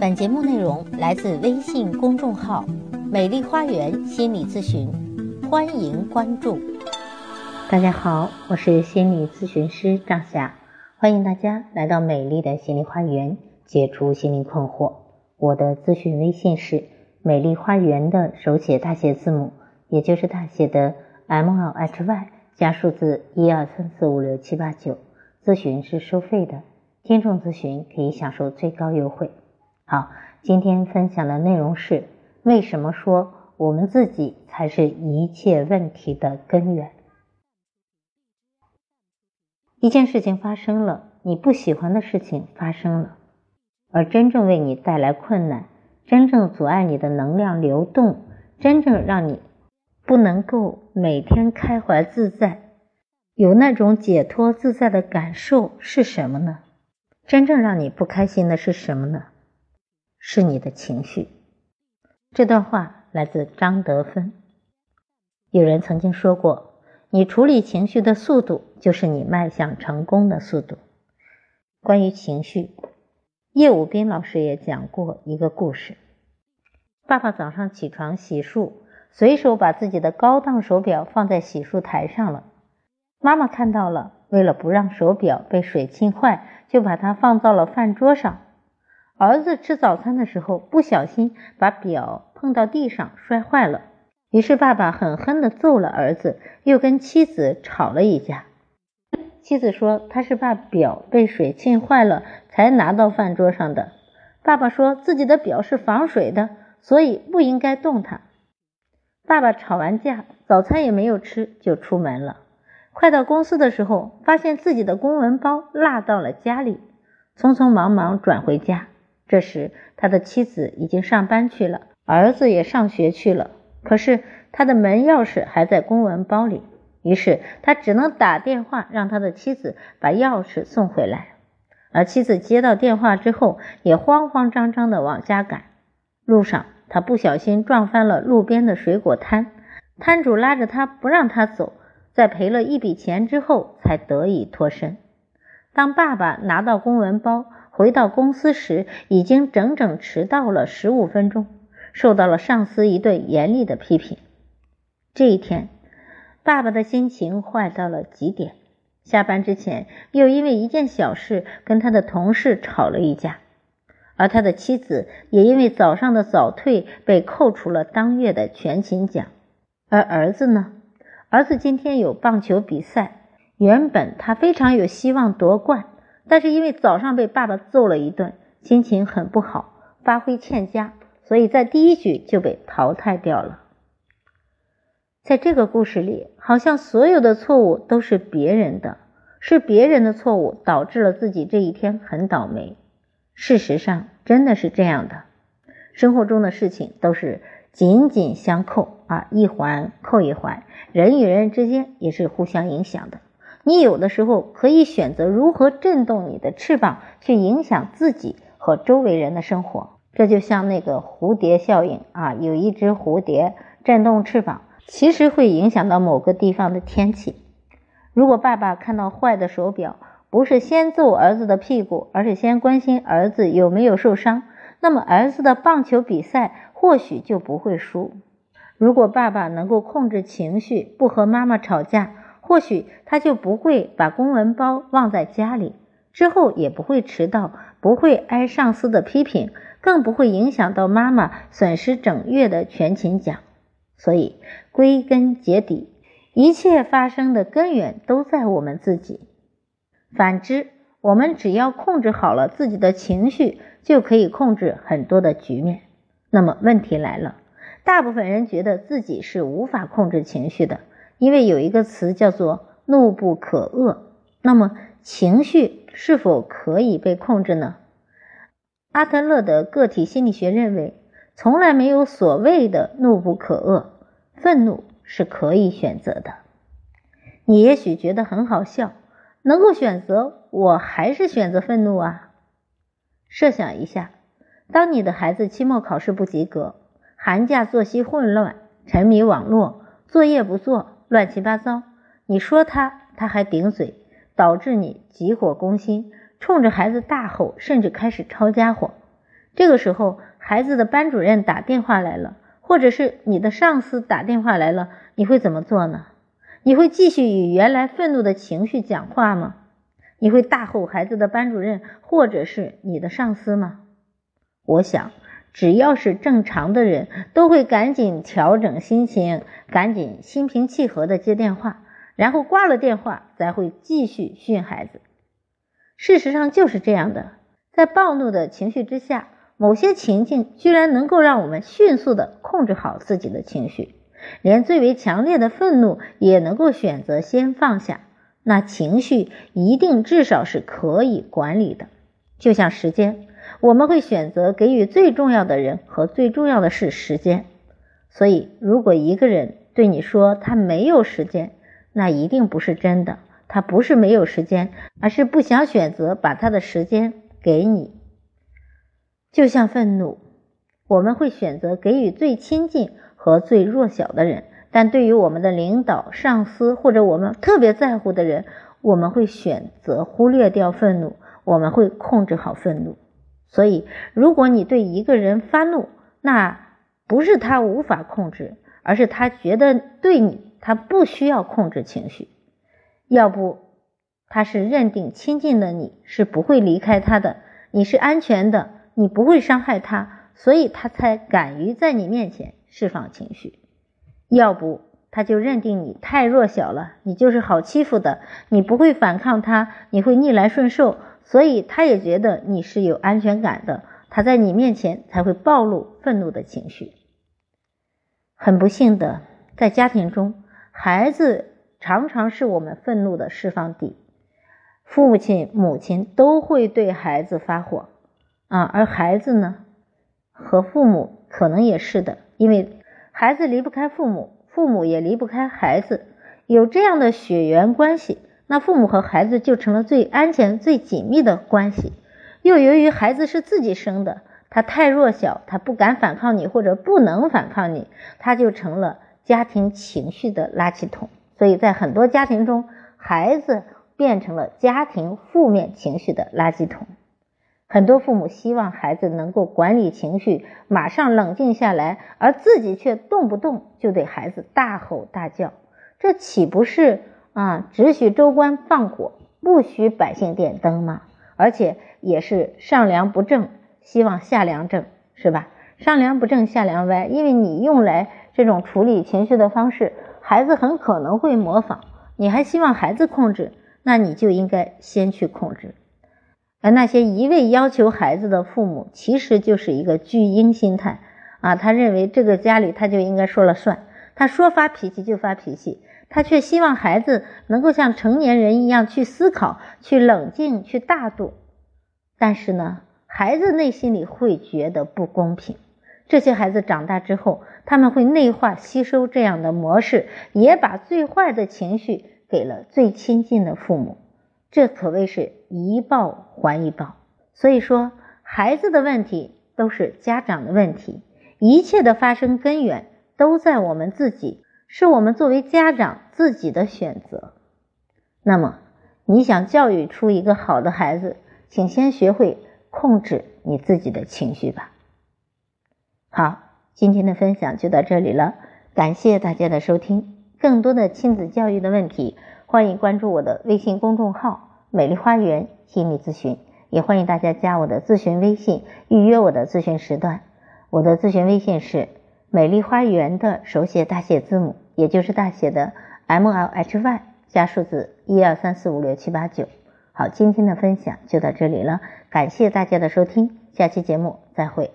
本节目内容来自微信公众号“美丽花园心理咨询”，欢迎关注。大家好，我是心理咨询师张霞，欢迎大家来到美丽的心理花园，解除心灵困惑。我的咨询微信是“美丽花园”的手写大写字母，也就是大写的 M L H Y 加数字一二三四五六七八九。咨询是收费的，听众咨询可以享受最高优惠。好，今天分享的内容是为什么说我们自己才是一切问题的根源？一件事情发生了，你不喜欢的事情发生了，而真正为你带来困难、真正阻碍你的能量流动、真正让你不能够每天开怀自在、有那种解脱自在的感受是什么呢？真正让你不开心的是什么呢？是你的情绪。这段话来自张德芬。有人曾经说过，你处理情绪的速度，就是你迈向成功的速度。关于情绪，叶武斌老师也讲过一个故事：爸爸早上起床洗漱，随手把自己的高档手表放在洗漱台上了。妈妈看到了，为了不让手表被水浸坏，就把它放到了饭桌上。儿子吃早餐的时候不小心把表碰到地上摔坏了，于是爸爸狠狠地揍了儿子，又跟妻子吵了一架。妻子说他是怕表被水浸坏了才拿到饭桌上的。爸爸说自己的表是防水的，所以不应该动它。爸爸吵完架，早餐也没有吃就出门了。快到公司的时候，发现自己的公文包落到了家里，匆匆忙忙转回家。这时，他的妻子已经上班去了，儿子也上学去了。可是他的门钥匙还在公文包里，于是他只能打电话让他的妻子把钥匙送回来。而妻子接到电话之后，也慌慌张张地往家赶。路上，他不小心撞翻了路边的水果摊，摊主拉着他不让他走，在赔了一笔钱之后，才得以脱身。当爸爸拿到公文包，回到公司时，已经整整迟到了十五分钟，受到了上司一顿严厉的批评。这一天，爸爸的心情坏到了极点。下班之前，又因为一件小事跟他的同事吵了一架，而他的妻子也因为早上的早退被扣除了当月的全勤奖。而儿子呢？儿子今天有棒球比赛，原本他非常有希望夺冠。但是因为早上被爸爸揍了一顿，心情很不好，发挥欠佳，所以在第一局就被淘汰掉了。在这个故事里，好像所有的错误都是别人的，是别人的错误导致了自己这一天很倒霉。事实上，真的是这样的，生活中的事情都是紧紧相扣啊，一环扣一环，人与人之间也是互相影响的。你有的时候可以选择如何震动你的翅膀，去影响自己和周围人的生活。这就像那个蝴蝶效应啊，有一只蝴蝶震动翅膀，其实会影响到某个地方的天气。如果爸爸看到坏的手表，不是先揍儿子的屁股，而是先关心儿子有没有受伤，那么儿子的棒球比赛或许就不会输。如果爸爸能够控制情绪，不和妈妈吵架。或许他就不会把公文包忘在家里，之后也不会迟到，不会挨上司的批评，更不会影响到妈妈损失整月的全勤奖。所以归根结底，一切发生的根源都在我们自己。反之，我们只要控制好了自己的情绪，就可以控制很多的局面。那么问题来了，大部分人觉得自己是无法控制情绪的。因为有一个词叫做“怒不可遏”，那么情绪是否可以被控制呢？阿特勒的个体心理学认为，从来没有所谓的怒不可遏，愤怒是可以选择的。你也许觉得很好笑，能够选择，我还是选择愤怒啊。设想一下，当你的孩子期末考试不及格，寒假作息混乱，沉迷网络，作业不做。乱七八糟，你说他，他还顶嘴，导致你急火攻心，冲着孩子大吼，甚至开始抄家伙。这个时候，孩子的班主任打电话来了，或者是你的上司打电话来了，你会怎么做呢？你会继续与原来愤怒的情绪讲话吗？你会大吼孩子的班主任或者是你的上司吗？我想，只要是正常的人，都会赶紧调整心情，赶紧心平气和的接电话，然后挂了电话，才会继续训孩子。事实上就是这样的，在暴怒的情绪之下，某些情境居然能够让我们迅速的控制好自己的情绪。连最为强烈的愤怒也能够选择先放下，那情绪一定至少是可以管理的。就像时间，我们会选择给予最重要的人和最重要的事时间。所以，如果一个人对你说他没有时间，那一定不是真的。他不是没有时间，而是不想选择把他的时间给你。就像愤怒，我们会选择给予最亲近。和最弱小的人，但对于我们的领导、上司或者我们特别在乎的人，我们会选择忽略掉愤怒，我们会控制好愤怒。所以，如果你对一个人发怒，那不是他无法控制，而是他觉得对你他不需要控制情绪。要不，他是认定亲近的你是不会离开他的，你是安全的，你不会伤害他，所以他才敢于在你面前。释放情绪，要不他就认定你太弱小了，你就是好欺负的，你不会反抗他，你会逆来顺受，所以他也觉得你是有安全感的，他在你面前才会暴露愤怒的情绪。很不幸的，在家庭中，孩子常常是我们愤怒的释放地，父亲、母亲都会对孩子发火啊，而孩子呢，和父母可能也是的。因为孩子离不开父母，父母也离不开孩子，有这样的血缘关系，那父母和孩子就成了最安全、最紧密的关系。又由于孩子是自己生的，他太弱小，他不敢反抗你，或者不能反抗你，他就成了家庭情绪的垃圾桶。所以在很多家庭中，孩子变成了家庭负面情绪的垃圾桶。很多父母希望孩子能够管理情绪，马上冷静下来，而自己却动不动就对孩子大吼大叫，这岂不是啊只许州官放火，不许百姓点灯嘛？而且也是上梁不正，希望下梁正，是吧？上梁不正下梁歪，因为你用来这种处理情绪的方式，孩子很可能会模仿。你还希望孩子控制，那你就应该先去控制。而那些一味要求孩子的父母，其实就是一个巨婴心态啊！他认为这个家里他就应该说了算，他说发脾气就发脾气，他却希望孩子能够像成年人一样去思考、去冷静、去大度。但是呢，孩子内心里会觉得不公平。这些孩子长大之后，他们会内化吸收这样的模式，也把最坏的情绪给了最亲近的父母。这可谓是一报还一报，所以说孩子的问题都是家长的问题，一切的发生根源都在我们自己，是我们作为家长自己的选择。那么，你想教育出一个好的孩子，请先学会控制你自己的情绪吧。好，今天的分享就到这里了，感谢大家的收听。更多的亲子教育的问题。欢迎关注我的微信公众号“美丽花园心理咨询”，也欢迎大家加我的咨询微信，预约我的咨询时段。我的咨询微信是“美丽花园”的手写大写字母，也就是大写的 M L H Y 加数字一二三四五六七八九。好，今天的分享就到这里了，感谢大家的收听，下期节目再会。